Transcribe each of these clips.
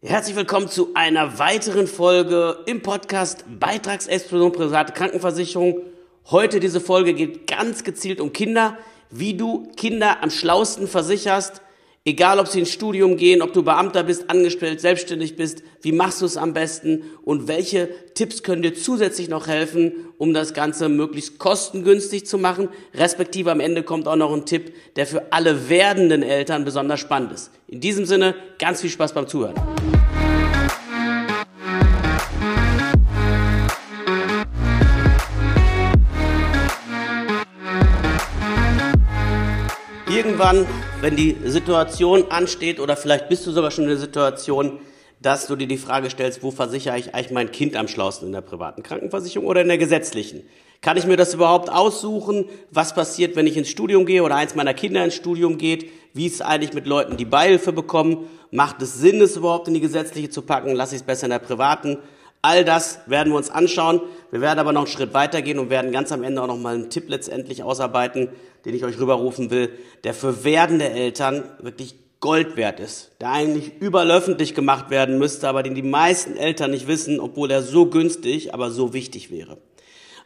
Herzlich willkommen zu einer weiteren Folge im Podcast Beitragsexplosion private Krankenversicherung. Heute diese Folge geht ganz gezielt um Kinder, wie du Kinder am schlausten versicherst, egal ob sie ins Studium gehen, ob du Beamter bist, angestellt, selbstständig bist, wie machst du es am besten und welche Tipps können dir zusätzlich noch helfen, um das Ganze möglichst kostengünstig zu machen, respektive am Ende kommt auch noch ein Tipp, der für alle werdenden Eltern besonders spannend ist. In diesem Sinne, ganz viel Spaß beim Zuhören. Irgendwann, wenn die Situation ansteht oder vielleicht bist du sogar schon in der Situation, dass du dir die Frage stellst, wo versichere ich eigentlich mein Kind am schlausten in der privaten Krankenversicherung oder in der gesetzlichen? Kann ich mir das überhaupt aussuchen? Was passiert, wenn ich ins Studium gehe oder eins meiner Kinder ins Studium geht? Wie ist es eigentlich mit Leuten, die Beihilfe bekommen? Macht es Sinn, es überhaupt in die gesetzliche zu packen? Lasse ich es besser in der privaten? All das werden wir uns anschauen. Wir werden aber noch einen Schritt weitergehen und werden ganz am Ende auch noch mal einen Tipp letztendlich ausarbeiten, den ich euch rüberrufen will, der für werdende Eltern wirklich Gold wert ist, der eigentlich überall öffentlich gemacht werden müsste, aber den die meisten Eltern nicht wissen, obwohl er so günstig, aber so wichtig wäre.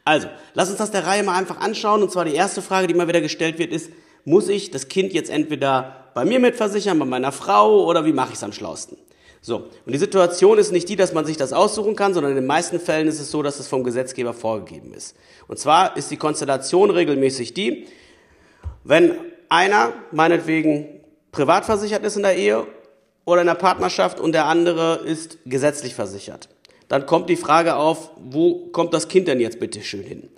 Also, lass uns das der Reihe mal einfach anschauen. Und zwar die erste Frage, die immer wieder gestellt wird, ist, muss ich das Kind jetzt entweder bei mir mitversichern, bei meiner Frau oder wie mache ich es am schlausten? So, und die Situation ist nicht die, dass man sich das aussuchen kann, sondern in den meisten Fällen ist es so, dass es vom Gesetzgeber vorgegeben ist. Und zwar ist die Konstellation regelmäßig die, wenn einer meinetwegen privat versichert ist in der Ehe oder in der Partnerschaft und der andere ist gesetzlich versichert, dann kommt die Frage auf, wo kommt das Kind denn jetzt bitte schön hin?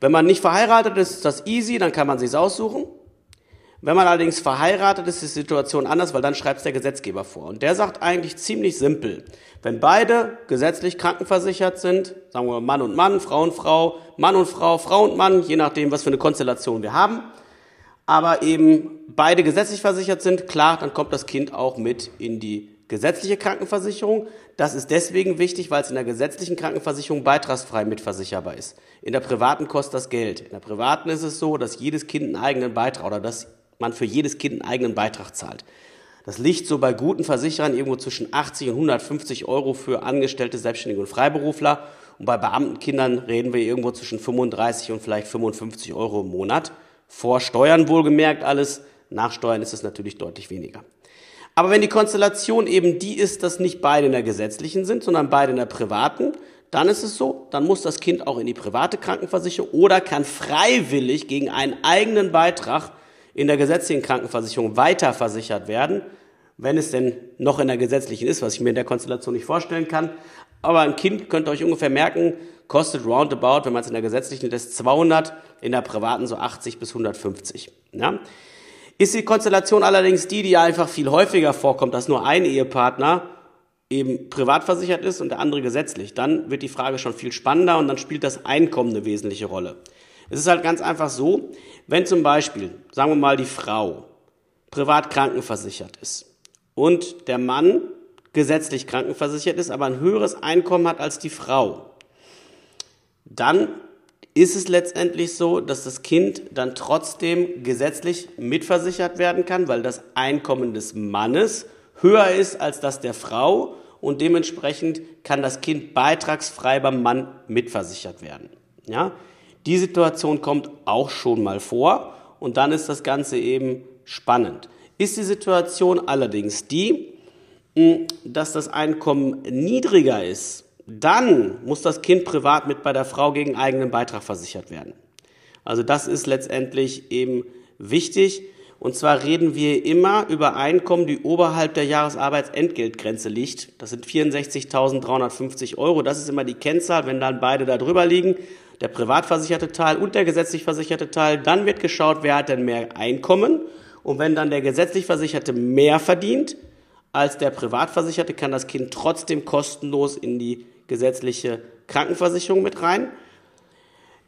Wenn man nicht verheiratet ist, ist das easy, dann kann man sich's aussuchen. Wenn man allerdings verheiratet ist, ist die Situation anders, weil dann schreibt es der Gesetzgeber vor. Und der sagt eigentlich ziemlich simpel. Wenn beide gesetzlich krankenversichert sind, sagen wir Mann und Mann, Frau und Frau, Mann und Frau, Frau und Mann, je nachdem, was für eine Konstellation wir haben, aber eben beide gesetzlich versichert sind, klar, dann kommt das Kind auch mit in die gesetzliche Krankenversicherung. Das ist deswegen wichtig, weil es in der gesetzlichen Krankenversicherung beitragsfrei mitversicherbar ist. In der privaten kostet das Geld. In der privaten ist es so, dass jedes Kind einen eigenen Beitrag oder dass man für jedes Kind einen eigenen Beitrag zahlt. Das liegt so bei guten Versicherern irgendwo zwischen 80 und 150 Euro für Angestellte, Selbstständige und Freiberufler. Und bei Beamtenkindern reden wir irgendwo zwischen 35 und vielleicht 55 Euro im Monat. Vor Steuern wohlgemerkt alles. Nach Steuern ist es natürlich deutlich weniger. Aber wenn die Konstellation eben die ist, dass nicht beide in der gesetzlichen sind, sondern beide in der privaten, dann ist es so, dann muss das Kind auch in die private Krankenversicherung oder kann freiwillig gegen einen eigenen Beitrag in der gesetzlichen Krankenversicherung weiterversichert werden, wenn es denn noch in der gesetzlichen ist, was ich mir in der Konstellation nicht vorstellen kann. Aber ein Kind könnt ihr euch ungefähr merken, kostet roundabout, wenn man es in der gesetzlichen lässt, 200, in der privaten so 80 bis 150. Ja? Ist die Konstellation allerdings die, die einfach viel häufiger vorkommt, dass nur ein Ehepartner eben privat versichert ist und der andere gesetzlich, dann wird die Frage schon viel spannender und dann spielt das Einkommen eine wesentliche Rolle. Es ist halt ganz einfach so, wenn zum Beispiel, sagen wir mal, die Frau privat krankenversichert ist und der Mann gesetzlich krankenversichert ist, aber ein höheres Einkommen hat als die Frau, dann ist es letztendlich so, dass das Kind dann trotzdem gesetzlich mitversichert werden kann, weil das Einkommen des Mannes höher ist als das der Frau und dementsprechend kann das Kind beitragsfrei beim Mann mitversichert werden. Ja? Die Situation kommt auch schon mal vor und dann ist das Ganze eben spannend. Ist die Situation allerdings die, hm, dass das Einkommen niedriger ist, dann muss das Kind privat mit bei der Frau gegen eigenen Beitrag versichert werden. Also das ist letztendlich eben wichtig. Und zwar reden wir immer über Einkommen, die oberhalb der Jahresarbeitsentgeltgrenze liegt. Das sind 64.350 Euro. Das ist immer die Kennzahl. Wenn dann beide da drüber liegen, der privatversicherte Teil und der gesetzlich versicherte Teil. Dann wird geschaut, wer hat denn mehr Einkommen. Und wenn dann der gesetzlich Versicherte mehr verdient als der Privatversicherte, kann das Kind trotzdem kostenlos in die gesetzliche Krankenversicherung mit rein.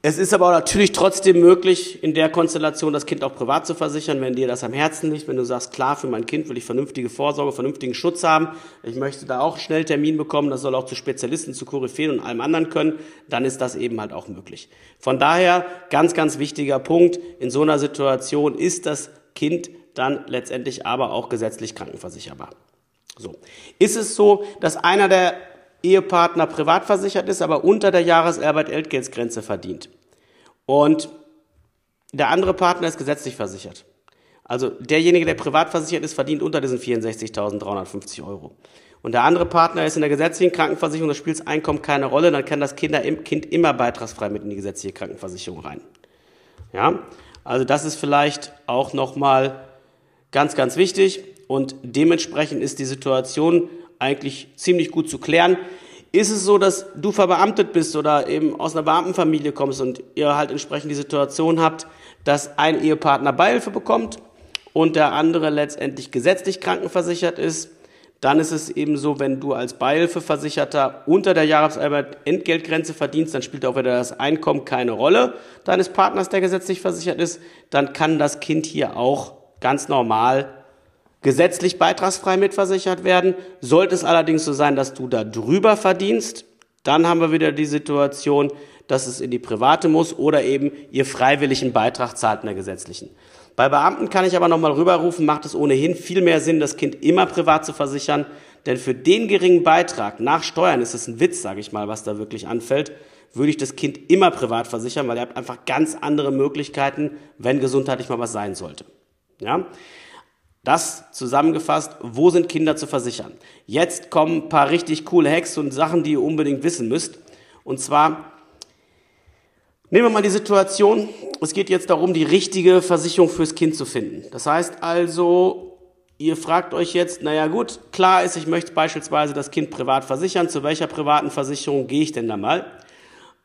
Es ist aber natürlich trotzdem möglich, in der Konstellation das Kind auch privat zu versichern, wenn dir das am Herzen liegt, wenn du sagst, klar, für mein Kind will ich vernünftige Vorsorge, vernünftigen Schutz haben, ich möchte da auch schnell Termin bekommen, das soll auch zu Spezialisten, zu Koryphäen und allem anderen können, dann ist das eben halt auch möglich. Von daher, ganz, ganz wichtiger Punkt, in so einer Situation ist das Kind dann letztendlich aber auch gesetzlich krankenversicherbar. So. Ist es so, dass einer der Ehepartner privat versichert ist, aber unter der Jahresarbeit-Entgeltgrenze verdient und der andere Partner ist gesetzlich versichert. Also derjenige, der privat versichert ist, verdient unter diesen 64.350 Euro. Und der andere Partner ist in der gesetzlichen Krankenversicherung, da spielt das Einkommen keine Rolle, dann kann das Kind immer beitragsfrei mit in die gesetzliche Krankenversicherung rein. Ja, also das ist vielleicht auch nochmal ganz, ganz wichtig und dementsprechend ist die Situation eigentlich ziemlich gut zu klären. Ist es so, dass du verbeamtet bist oder eben aus einer Beamtenfamilie kommst und ihr halt entsprechend die Situation habt, dass ein Ehepartner Beihilfe bekommt und der andere letztendlich gesetzlich krankenversichert ist, dann ist es eben so, wenn du als Beihilfeversicherter unter der Jahresarbeit-Entgeltgrenze verdienst, dann spielt auch wieder das Einkommen keine Rolle deines Partners, der gesetzlich versichert ist. Dann kann das Kind hier auch ganz normal gesetzlich beitragsfrei mitversichert werden. Sollte es allerdings so sein, dass du da drüber verdienst, dann haben wir wieder die Situation, dass es in die private muss oder eben ihr freiwilligen Beitrag zahlt in der gesetzlichen. Bei Beamten kann ich aber nochmal rüberrufen, macht es ohnehin viel mehr Sinn, das Kind immer privat zu versichern, denn für den geringen Beitrag nach Steuern ist es ein Witz, sage ich mal, was da wirklich anfällt, würde ich das Kind immer privat versichern, weil ihr habt einfach ganz andere Möglichkeiten, wenn gesundheitlich mal was sein sollte. Ja? Das zusammengefasst, wo sind Kinder zu versichern? Jetzt kommen ein paar richtig coole Hacks und Sachen, die ihr unbedingt wissen müsst. Und zwar Nehmen wir mal die Situation, es geht jetzt darum, die richtige Versicherung fürs Kind zu finden. Das heißt also, ihr fragt euch jetzt, naja gut, klar ist, ich möchte beispielsweise das Kind privat versichern, zu welcher privaten Versicherung gehe ich denn da mal?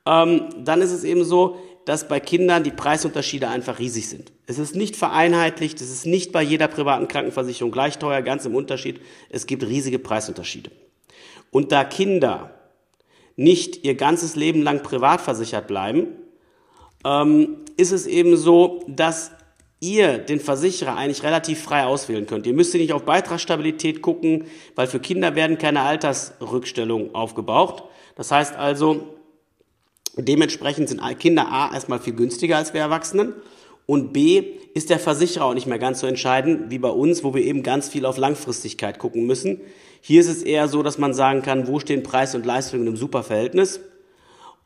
Ähm, dann ist es eben so, dass bei Kindern die Preisunterschiede einfach riesig sind. Es ist nicht vereinheitlicht, es ist nicht bei jeder privaten Krankenversicherung gleich teuer, ganz im Unterschied. Es gibt riesige Preisunterschiede. Und da Kinder nicht ihr ganzes Leben lang privat versichert bleiben, ähm, ist es eben so, dass ihr den Versicherer eigentlich relativ frei auswählen könnt. Ihr müsst nicht auf Beitragsstabilität gucken, weil für Kinder werden keine Altersrückstellungen aufgebraucht. Das heißt also, dementsprechend sind Kinder A erstmal viel günstiger als wir Erwachsenen und B ist der Versicherer auch nicht mehr ganz so entscheidend wie bei uns, wo wir eben ganz viel auf Langfristigkeit gucken müssen. Hier ist es eher so, dass man sagen kann, wo stehen Preis und Leistung im Superverhältnis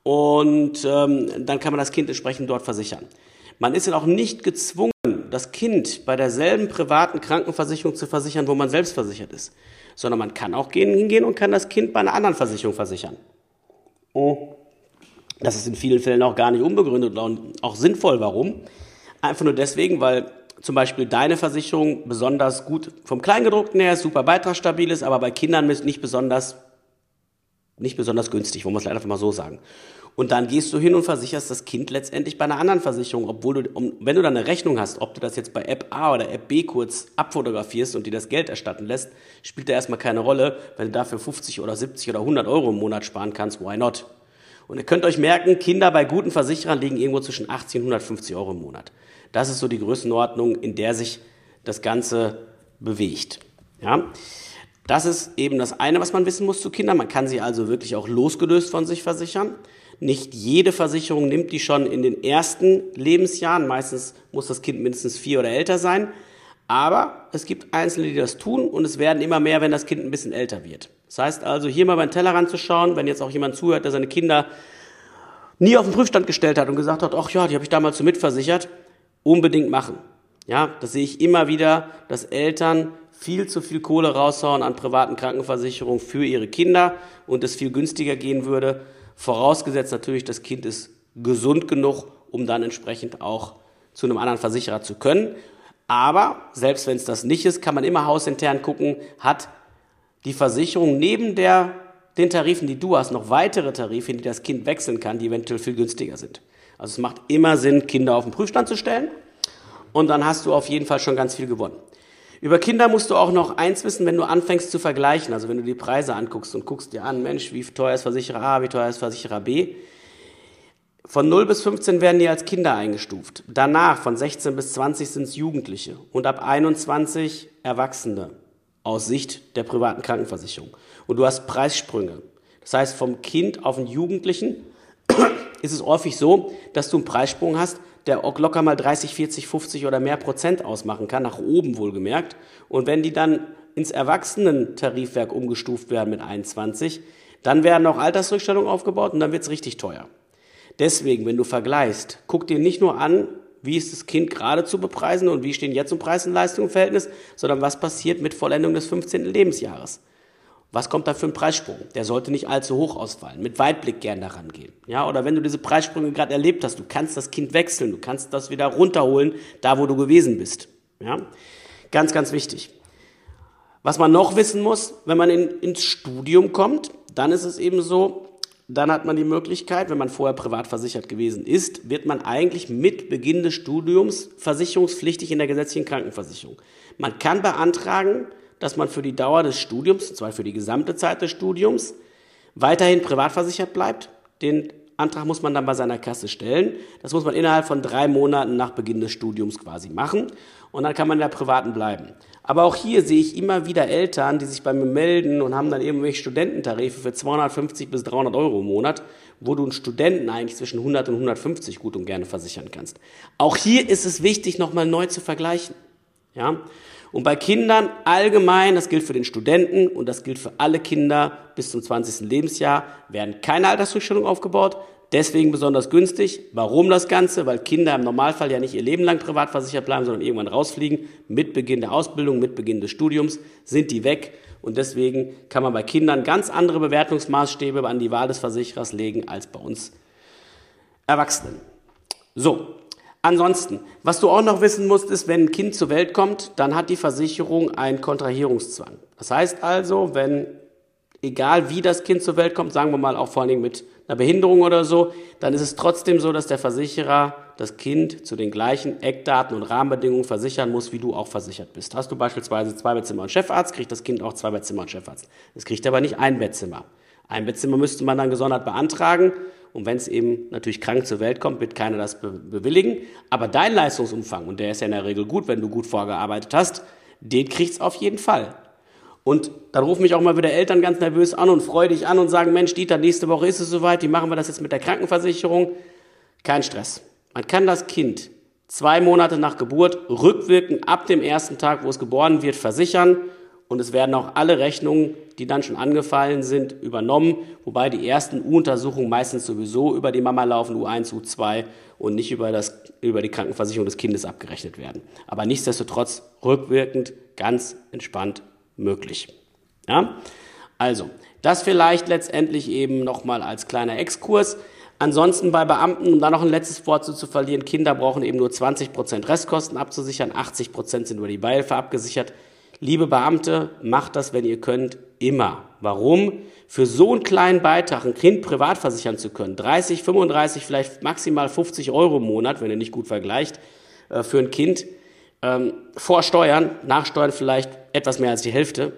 und ähm, dann kann man das Kind entsprechend dort versichern. Man ist ja auch nicht gezwungen, das Kind bei derselben privaten Krankenversicherung zu versichern, wo man selbst versichert ist, sondern man kann auch gehen, hingehen und kann das Kind bei einer anderen Versicherung versichern. Oh. Das ist in vielen Fällen auch gar nicht unbegründet und auch sinnvoll. Warum? Einfach nur deswegen, weil zum Beispiel deine Versicherung besonders gut vom Kleingedruckten her super beitragsstabil ist, aber bei Kindern nicht besonders nicht besonders günstig, wollen wir es leider einfach mal so sagen. Und dann gehst du hin und versicherst das Kind letztendlich bei einer anderen Versicherung, obwohl du, wenn du dann eine Rechnung hast, ob du das jetzt bei App A oder App B kurz abfotografierst und dir das Geld erstatten lässt, spielt da erstmal keine Rolle. Wenn du dafür 50 oder 70 oder 100 Euro im Monat sparen kannst, why not? Und ihr könnt euch merken, Kinder bei guten Versicherern liegen irgendwo zwischen 80 und 150 Euro im Monat. Das ist so die Größenordnung, in der sich das Ganze bewegt. Ja? Das ist eben das eine, was man wissen muss zu Kindern. Man kann sie also wirklich auch losgelöst von sich versichern. Nicht jede Versicherung nimmt die schon in den ersten Lebensjahren. Meistens muss das Kind mindestens vier oder älter sein. Aber es gibt Einzelne, die das tun und es werden immer mehr, wenn das Kind ein bisschen älter wird. Das heißt also, hier mal beim Tellerrand zu schauen, wenn jetzt auch jemand zuhört, der seine Kinder nie auf den Prüfstand gestellt hat und gesagt hat, ach ja, die habe ich damals so mitversichert, unbedingt machen. Ja, das sehe ich immer wieder, dass Eltern viel zu viel Kohle raushauen an privaten Krankenversicherungen für ihre Kinder und es viel günstiger gehen würde. Vorausgesetzt natürlich, das Kind ist gesund genug, um dann entsprechend auch zu einem anderen Versicherer zu können. Aber selbst wenn es das nicht ist, kann man immer hausintern gucken, hat die Versicherung neben der, den Tarifen, die du hast, noch weitere Tarife, in die das Kind wechseln kann, die eventuell viel günstiger sind. Also es macht immer Sinn, Kinder auf den Prüfstand zu stellen und dann hast du auf jeden Fall schon ganz viel gewonnen. Über Kinder musst du auch noch eins wissen, wenn du anfängst zu vergleichen, also wenn du die Preise anguckst und guckst dir an, Mensch, wie teuer ist Versicherer A, wie teuer ist Versicherer B. Von 0 bis 15 werden die als Kinder eingestuft. Danach, von 16 bis 20, sind es Jugendliche und ab 21 Erwachsene aus Sicht der privaten Krankenversicherung. Und du hast Preissprünge. Das heißt, vom Kind auf den Jugendlichen ist es häufig so, dass du einen Preissprung hast, der auch locker mal 30, 40, 50 oder mehr Prozent ausmachen kann, nach oben wohlgemerkt. Und wenn die dann ins Erwachsenentarifwerk umgestuft werden mit 21, dann werden auch Altersrückstellungen aufgebaut und dann wird es richtig teuer. Deswegen, wenn du vergleichst, guck dir nicht nur an, wie ist das Kind gerade zu bepreisen und wie stehen jetzt um Preis und Leistung im Verhältnis, sondern was passiert mit Vollendung des 15. Lebensjahres. Was kommt da für ein Preissprung? Der sollte nicht allzu hoch ausfallen. Mit Weitblick gern daran gehen. Ja, oder wenn du diese Preissprünge gerade erlebt hast, du kannst das Kind wechseln, du kannst das wieder runterholen, da wo du gewesen bist. Ja, ganz, ganz wichtig. Was man noch wissen muss, wenn man in, ins Studium kommt, dann ist es eben so, dann hat man die Möglichkeit, wenn man vorher privat versichert gewesen ist, wird man eigentlich mit Beginn des Studiums versicherungspflichtig in der gesetzlichen Krankenversicherung. Man kann beantragen, dass man für die Dauer des Studiums, und zwar für die gesamte Zeit des Studiums, weiterhin privat versichert bleibt. Den Antrag muss man dann bei seiner Kasse stellen. Das muss man innerhalb von drei Monaten nach Beginn des Studiums quasi machen. Und dann kann man in der privaten bleiben. Aber auch hier sehe ich immer wieder Eltern, die sich bei mir melden und haben dann irgendwelche Studententarife für 250 bis 300 Euro im Monat, wo du einen Studenten eigentlich zwischen 100 und 150 gut und gerne versichern kannst. Auch hier ist es wichtig, nochmal neu zu vergleichen. Ja? Und bei Kindern allgemein, das gilt für den Studenten und das gilt für alle Kinder bis zum 20. Lebensjahr, werden keine Altersrückstellungen aufgebaut. Deswegen besonders günstig. Warum das Ganze? Weil Kinder im Normalfall ja nicht ihr Leben lang privat versichert bleiben, sondern irgendwann rausfliegen. Mit Beginn der Ausbildung, mit Beginn des Studiums sind die weg. Und deswegen kann man bei Kindern ganz andere Bewertungsmaßstäbe an die Wahl des Versicherers legen als bei uns Erwachsenen. So, ansonsten, was du auch noch wissen musst, ist, wenn ein Kind zur Welt kommt, dann hat die Versicherung einen Kontrahierungszwang. Das heißt also, wenn egal wie das Kind zur Welt kommt, sagen wir mal auch vor allen Dingen mit einer Behinderung oder so, dann ist es trotzdem so, dass der Versicherer das Kind zu den gleichen Eckdaten und Rahmenbedingungen versichern muss, wie du auch versichert bist. Hast du beispielsweise zwei Bettzimmer und Chefarzt, kriegt das Kind auch zwei Bettzimmer und Chefarzt. Es kriegt aber nicht ein Bettzimmer. Ein Bettzimmer müsste man dann gesondert beantragen. Und wenn es eben natürlich krank zur Welt kommt, wird keiner das bewilligen. Aber dein Leistungsumfang, und der ist ja in der Regel gut, wenn du gut vorgearbeitet hast, den kriegt's auf jeden Fall. Und dann rufen mich auch mal wieder Eltern ganz nervös an und freudig an und sagen, Mensch, Dieter, nächste Woche ist es soweit, wie machen wir das jetzt mit der Krankenversicherung? Kein Stress. Man kann das Kind zwei Monate nach Geburt rückwirkend ab dem ersten Tag, wo es geboren wird, versichern. Und es werden auch alle Rechnungen, die dann schon angefallen sind, übernommen, wobei die ersten U-Untersuchungen meistens sowieso über die Mama laufen, U1, U2 und nicht über, das, über die Krankenversicherung des Kindes abgerechnet werden. Aber nichtsdestotrotz rückwirkend ganz entspannt möglich. Ja? Also, das vielleicht letztendlich eben nochmal als kleiner Exkurs. Ansonsten bei Beamten, um da noch ein letztes Wort zu, zu verlieren, Kinder brauchen eben nur 20% Restkosten abzusichern, 80% sind über die Beihilfe abgesichert. Liebe Beamte, macht das, wenn ihr könnt, immer. Warum? Für so einen kleinen Beitrag ein Kind privat versichern zu können, 30, 35, vielleicht maximal 50 Euro im Monat, wenn ihr nicht gut vergleicht, äh, für ein Kind, ähm, vor Steuern, nach Steuern vielleicht etwas mehr als die Hälfte.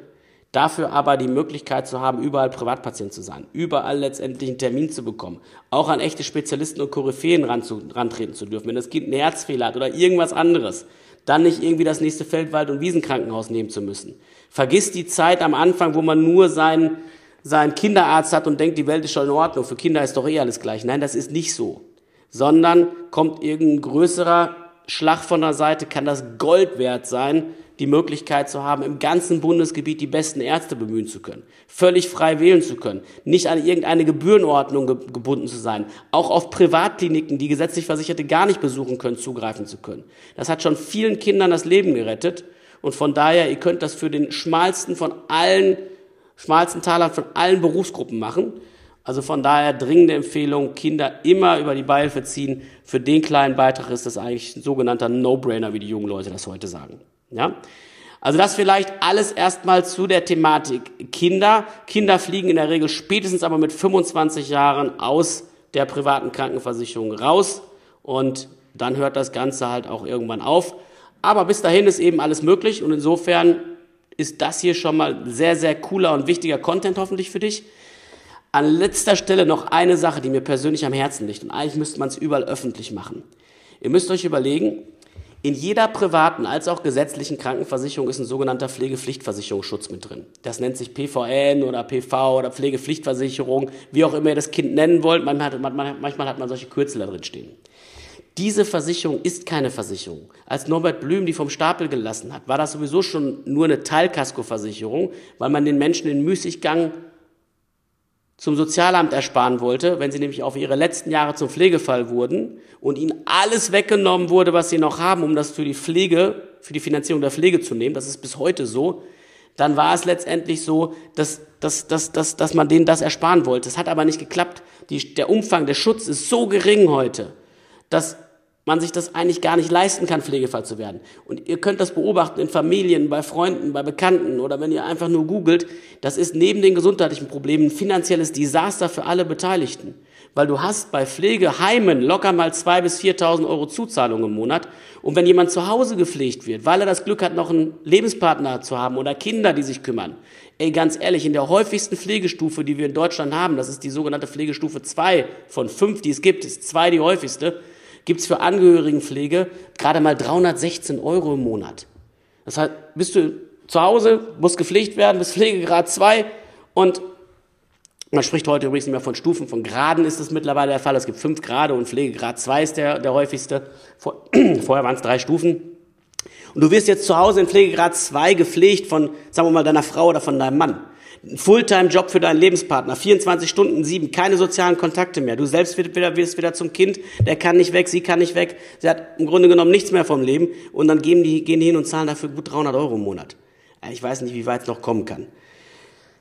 Dafür aber die Möglichkeit zu haben, überall Privatpatient zu sein, überall letztendlich einen Termin zu bekommen, auch an echte Spezialisten und Koryphäen rantreten zu dürfen. Wenn das Kind einen Herzfehler hat oder irgendwas anderes, dann nicht irgendwie das nächste Feldwald- und Wiesenkrankenhaus nehmen zu müssen. Vergiss die Zeit am Anfang, wo man nur seinen, seinen Kinderarzt hat und denkt, die Welt ist schon in Ordnung. Für Kinder ist doch eh alles gleich. Nein, das ist nicht so. Sondern kommt irgendein größerer Schlag von der Seite, kann das Gold wert sein, die Möglichkeit zu haben, im ganzen Bundesgebiet die besten Ärzte bemühen zu können, völlig frei wählen zu können, nicht an irgendeine Gebührenordnung ge gebunden zu sein, auch auf Privatkliniken, die gesetzlich Versicherte gar nicht besuchen können, zugreifen zu können. Das hat schon vielen Kindern das Leben gerettet und von daher, ihr könnt das für den schmalsten von allen, schmalsten Taler von allen Berufsgruppen machen. Also von daher dringende Empfehlung, Kinder immer über die Beihilfe ziehen. Für den kleinen Beitrag ist das eigentlich ein sogenannter No-Brainer, wie die jungen Leute das heute sagen. Ja? Also das vielleicht alles erstmal zu der Thematik Kinder. Kinder fliegen in der Regel spätestens aber mit 25 Jahren aus der privaten Krankenversicherung raus und dann hört das Ganze halt auch irgendwann auf. Aber bis dahin ist eben alles möglich und insofern ist das hier schon mal sehr, sehr cooler und wichtiger Content hoffentlich für dich. An letzter Stelle noch eine Sache, die mir persönlich am Herzen liegt und eigentlich müsste man es überall öffentlich machen. Ihr müsst euch überlegen, in jeder privaten als auch gesetzlichen Krankenversicherung ist ein sogenannter Pflegepflichtversicherungsschutz mit drin. Das nennt sich PVN oder PV oder Pflegepflichtversicherung, wie auch immer ihr das Kind nennen wollt. Manchmal hat, manchmal hat man solche Kürzel da drin stehen. Diese Versicherung ist keine Versicherung. Als Norbert Blüm die vom Stapel gelassen hat, war das sowieso schon nur eine Teilkaskoversicherung, weil man den Menschen den Müßiggang zum Sozialamt ersparen wollte, wenn sie nämlich auf ihre letzten Jahre zum Pflegefall wurden und ihnen alles weggenommen wurde, was sie noch haben, um das für die Pflege, für die Finanzierung der Pflege zu nehmen. Das ist bis heute so. Dann war es letztendlich so, dass, dass, dass, dass, dass man denen das ersparen wollte. Es hat aber nicht geklappt. Die, der Umfang, der Schutz ist so gering heute, dass man sich das eigentlich gar nicht leisten kann, Pflegefall zu werden. Und ihr könnt das beobachten in Familien, bei Freunden, bei Bekannten oder wenn ihr einfach nur googelt. Das ist neben den gesundheitlichen Problemen ein finanzielles Desaster für alle Beteiligten. Weil du hast bei Pflegeheimen locker mal zwei bis 4.000 Euro Zuzahlung im Monat. Und wenn jemand zu Hause gepflegt wird, weil er das Glück hat, noch einen Lebenspartner zu haben oder Kinder, die sich kümmern. Ey, ganz ehrlich, in der häufigsten Pflegestufe, die wir in Deutschland haben, das ist die sogenannte Pflegestufe 2 von 5, die es gibt, ist 2 die häufigste, gibt es für Angehörigenpflege gerade mal 316 Euro im Monat. Das heißt, bist du zu Hause, musst gepflegt werden, bist Pflegegrad 2 und man spricht heute übrigens nicht mehr von Stufen, von Graden ist es mittlerweile der Fall. Es gibt fünf Grade und Pflegegrad 2 ist der, der häufigste. Vor, vorher waren es drei Stufen. Und du wirst jetzt zu Hause in Pflegegrad 2 gepflegt von, sagen wir mal, deiner Frau oder von deinem Mann. Fulltime-Job für deinen Lebenspartner, 24 Stunden, sieben, keine sozialen Kontakte mehr. Du selbst wirst wieder, wirst wieder zum Kind, der kann nicht weg, sie kann nicht weg. Sie hat im Grunde genommen nichts mehr vom Leben und dann gehen die, gehen die hin und zahlen dafür gut 300 Euro im Monat. Ich weiß nicht, wie weit es noch kommen kann.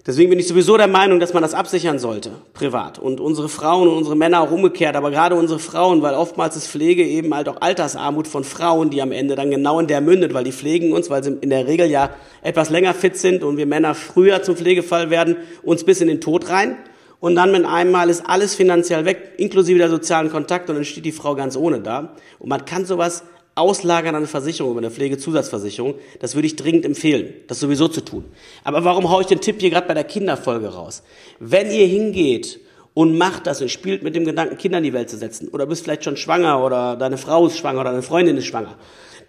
Deswegen bin ich sowieso der Meinung, dass man das absichern sollte, privat. Und unsere Frauen und unsere Männer auch umgekehrt, aber gerade unsere Frauen, weil oftmals ist Pflege eben halt auch Altersarmut von Frauen, die am Ende dann genau in der mündet, weil die pflegen uns, weil sie in der Regel ja etwas länger fit sind und wir Männer früher zum Pflegefall werden, uns bis in den Tod rein. Und dann mit einmal ist alles finanziell weg, inklusive der sozialen Kontakte, und dann steht die Frau ganz ohne da. Und man kann sowas auslagern an eine Versicherung, über eine Pflegezusatzversicherung, das würde ich dringend empfehlen, das sowieso zu tun. Aber warum haue ich den Tipp hier gerade bei der Kinderfolge raus? Wenn ihr hingeht und macht das und spielt mit dem Gedanken, Kinder in die Welt zu setzen, oder bist vielleicht schon schwanger oder deine Frau ist schwanger oder deine Freundin ist schwanger,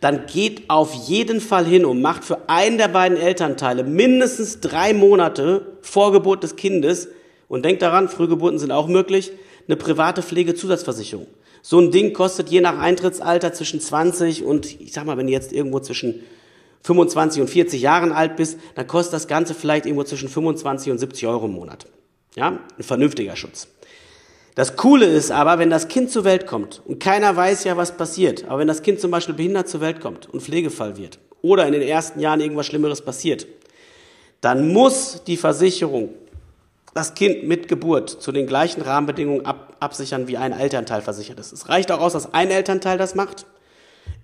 dann geht auf jeden Fall hin und macht für einen der beiden Elternteile mindestens drei Monate vor Geburt des Kindes und denkt daran, Frühgeburten sind auch möglich, eine private Pflegezusatzversicherung. So ein Ding kostet je nach Eintrittsalter zwischen 20 und, ich sag mal, wenn du jetzt irgendwo zwischen 25 und 40 Jahren alt bist, dann kostet das Ganze vielleicht irgendwo zwischen 25 und 70 Euro im Monat. Ja, ein vernünftiger Schutz. Das Coole ist aber, wenn das Kind zur Welt kommt und keiner weiß ja, was passiert, aber wenn das Kind zum Beispiel behindert zur Welt kommt und Pflegefall wird oder in den ersten Jahren irgendwas Schlimmeres passiert, dann muss die Versicherung das Kind mit Geburt zu den gleichen Rahmenbedingungen ab, absichern, wie ein Elternteil versichert ist. Es reicht auch aus, dass ein Elternteil das macht.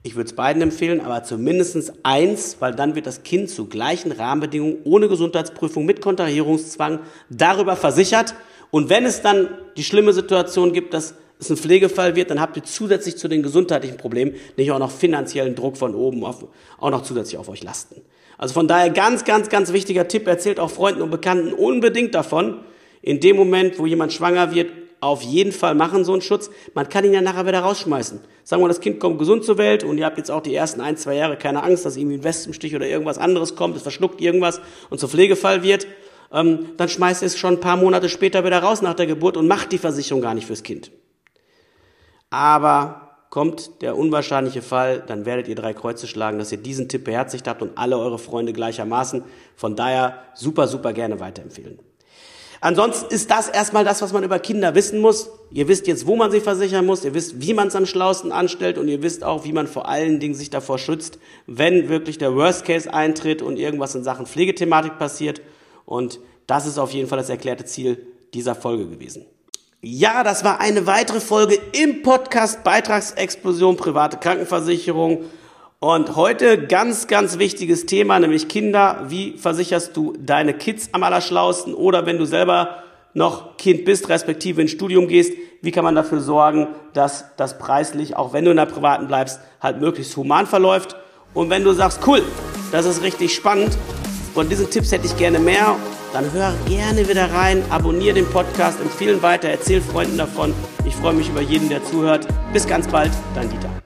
Ich würde es beiden empfehlen, aber zumindest eins, weil dann wird das Kind zu gleichen Rahmenbedingungen ohne Gesundheitsprüfung mit Kontrahierungszwang darüber versichert. Und wenn es dann die schlimme Situation gibt, dass es ein Pflegefall wird, dann habt ihr zusätzlich zu den gesundheitlichen Problemen nicht auch noch finanziellen Druck von oben auf, auch noch zusätzlich auf euch lasten. Also von daher ganz, ganz, ganz wichtiger Tipp, erzählt auch Freunden und Bekannten unbedingt davon. In dem Moment, wo jemand schwanger wird, auf jeden Fall machen so einen Schutz. Man kann ihn ja nachher wieder rausschmeißen. Sagen wir, das Kind kommt gesund zur Welt und ihr habt jetzt auch die ersten ein, zwei Jahre keine Angst, dass irgendwie ein Wespenstich oder irgendwas anderes kommt, es verschluckt irgendwas und zur Pflegefall wird. Ähm, dann schmeißt es schon ein paar Monate später wieder raus nach der Geburt und macht die Versicherung gar nicht fürs Kind. Aber Kommt der unwahrscheinliche Fall, dann werdet ihr drei Kreuze schlagen, dass ihr diesen Tipp beherzigt habt und alle eure Freunde gleichermaßen. Von daher super, super gerne weiterempfehlen. Ansonsten ist das erstmal das, was man über Kinder wissen muss. Ihr wisst jetzt, wo man sie versichern muss, ihr wisst, wie man es am schlausten anstellt und ihr wisst auch, wie man vor allen Dingen sich davor schützt, wenn wirklich der Worst Case eintritt und irgendwas in Sachen Pflegethematik passiert. Und das ist auf jeden Fall das erklärte Ziel dieser Folge gewesen. Ja, das war eine weitere Folge im Podcast Beitragsexplosion private Krankenversicherung. Und heute ganz, ganz wichtiges Thema, nämlich Kinder. Wie versicherst du deine Kids am allerschlausten? Oder wenn du selber noch Kind bist, respektive ins Studium gehst, wie kann man dafür sorgen, dass das preislich, auch wenn du in der privaten bleibst, halt möglichst human verläuft? Und wenn du sagst, cool, das ist richtig spannend, von diesen Tipps hätte ich gerne mehr dann hör gerne wieder rein, abonniere den Podcast, empfehlen weiter, erzähl Freunden davon. Ich freue mich über jeden, der zuhört. Bis ganz bald, dein Dieter.